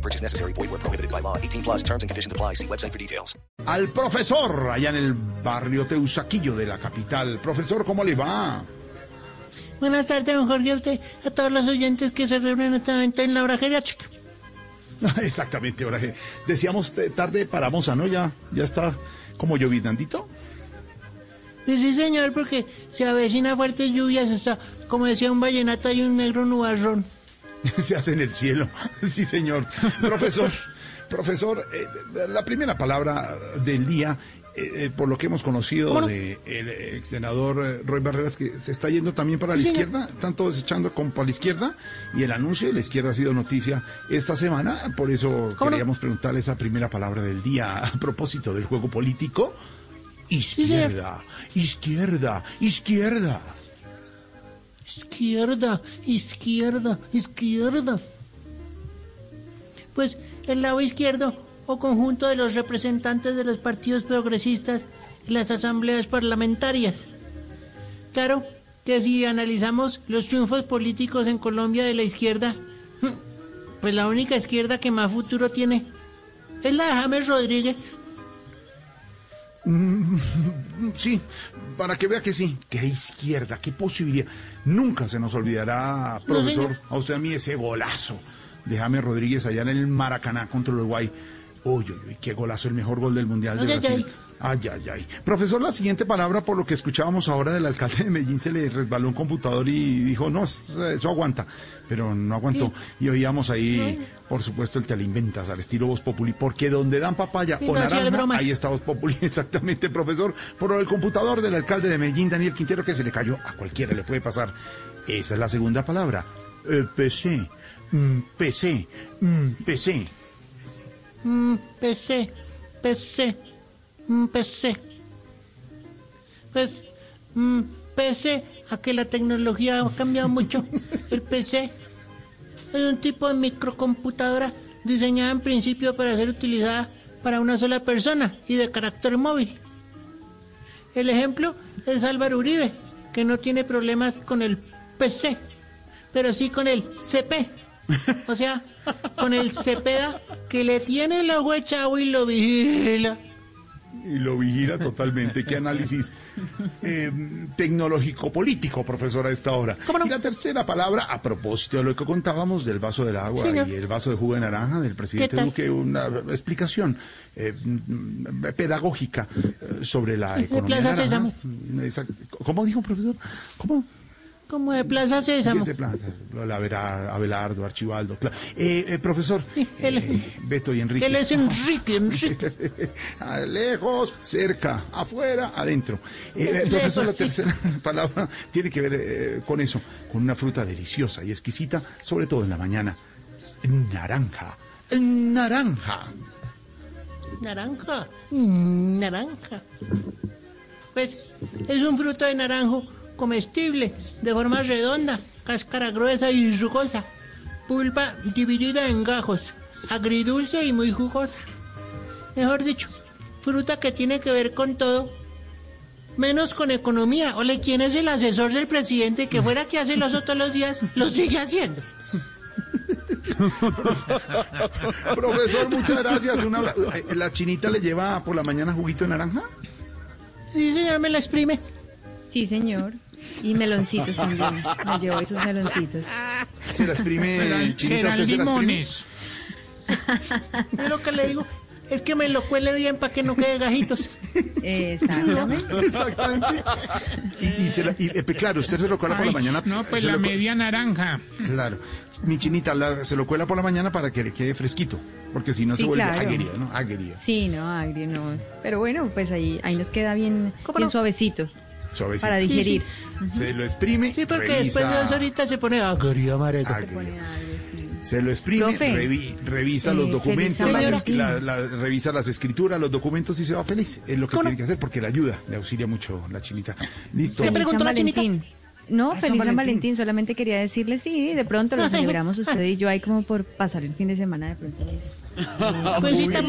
No purchase necessary. Void where prohibited by law. 18 plus terms and conditions apply. See website for details. Al profesor, allá en el barrio Teusaquillo de la capital. Profesor, ¿cómo le va? Buenas tardes, don Jorge, a usted, a todos los oyentes que se reúnen esta momento en la hora geriátrica. Exactamente, ahora que decíamos eh, tarde para Moza, ¿no? Ya, ya está como llovinandito. Sí, sí, señor, porque se avecina fuertes lluvias, está, como decía un vallenato, hay un negro nubarrón. Se hace en el cielo. Sí, señor. Profesor, profesor, eh, la primera palabra del día, eh, eh, por lo que hemos conocido ¿Cómo no? del ex senador eh, Roy Barreras, que se está yendo también para la Sí, señor. izquierda, están todos echando como para la izquierda, y el anuncio de la izquierda ha sido noticia esta semana, por eso ¿Cómo no? queríamos preguntarle esa primera palabra del día a propósito del juego político. Izquierda, izquierda, izquierda. Izquierda, izquierda, izquierda. Pues el lado izquierdo o conjunto de los representantes de los partidos progresistas en las asambleas parlamentarias. Claro que si analizamos los triunfos políticos en Colombia de la izquierda, pues la única izquierda que más futuro tiene es la de James Rodríguez. Sí, para que vea que sí, qué izquierda, qué posibilidad. Nunca se nos olvidará, profesor, a usted a mí ese golazo de James Rodríguez allá en el Maracaná contra Uruguay. Uy, uy, uy, qué golazo, el mejor gol del Mundial de Ay, ay, Brasil. Ay, ay, ay. Profesor, la siguiente palabra, por lo que escuchábamos ahora del alcalde de Medellín, se le resbaló un computador y dijo, no, eso aguanta. Pero no aguantó. Y oíamos ahí, por supuesto, el te la inventas al estilo Voz Populi, porque donde dan papaya Sí, o no naranja, ahí está Voz Populi, exactamente, profesor. Por el computador del alcalde de Medellín, Daniel Quintero, que se le cayó a cualquiera, le puede pasar. Esa es la segunda palabra. Eh, PC. Mm, PC. Mm, PC. Mm, PC, PC, mm, PC. Pues, mm, PC, a que la tecnología ha cambiado mucho. El PC es un tipo de microcomputadora diseñada en principio para ser utilizada para una sola persona y de carácter móvil. El ejemplo es Álvaro Uribe, que no tiene problemas con el PC, pero sí con el CP. O sea, con el Cepeda que le tiene el ojo echado y lo vigila. Y lo vigila totalmente. ¿Qué análisis eh, tecnológico-político, profesor, a esta hora? Y la tercera palabra, a propósito de lo que contábamos del vaso del agua Señor. y el vaso de jugo de naranja del presidente. Duque, una explicación eh, pedagógica eh, sobre la economía naranja. ¿Cómo dijo, profesor? ¿Cómo? Como de Plaza Sésamo. De Avera- Abelardo, Archibaldo. Eh, eh, profesor, Sí, él- eh, Beto y Enrique. Él es Enrique, Enrique. Lejos, cerca, afuera, adentro. Eh, eh, profesor, la sí. tercera palabra tiene que ver con eso, con una fruta deliciosa y exquisita, sobre todo en la mañana. Naranja. Naranja. Naranja, naranja. Pues es un fruto de naranjo comestible, de forma redonda, cáscara gruesa y rugosa, pulpa dividida en gajos, agridulce y muy jugosa. Mejor dicho, fruta que tiene que ver con todo, menos con economía. Ole, ¿quién es el asesor del presidente que fuera que hace los todos los días? Lo sigue haciendo. Profesor, muchas gracias. Eh, ¿La chinita le lleva por la mañana juguito de naranja? Sí, señor, me la exprime. Sí, señor. Y meloncitos también. Me llevo esos meloncitos. ¿Se la exprime, chinita? ¿Usted se la exprime? Yo lo que le digo es que me lo cuele bien para que no quede gajitos. Exactamente. Exactamente. Y, y se la- y, eh, claro, usted se lo cuela por la Ay, mañana. No, pues se la media naranja. Claro. Mi chinita la- se lo cuela por la mañana para que le quede fresquito. Porque si no se Sí, vuelve claro. agria, ¿no? Agria. Sí, no, agrio, no. Pero bueno, pues ahí, ahí nos queda bien, ¿Cómo bien no? suavecito Suavecito. para digerir. Se lo exprime. Sí, porque después de dos horitas se pone algo, sí. Se lo exprime, Profe, revi- revisa eh, los documentos, las la- la- revisa las escrituras, los documentos y se va feliz. Es lo que tiene que hacer porque le ayuda, le auxilia mucho la chinita. Listo. ¿Qué preguntó la chinita? Valentín. No, feliz San Valentín. Valentín. Solamente quería decirle sí, de pronto lo celebramos usted y yo ahí como por pasar el fin de semana de pronto. Pues sí, tan.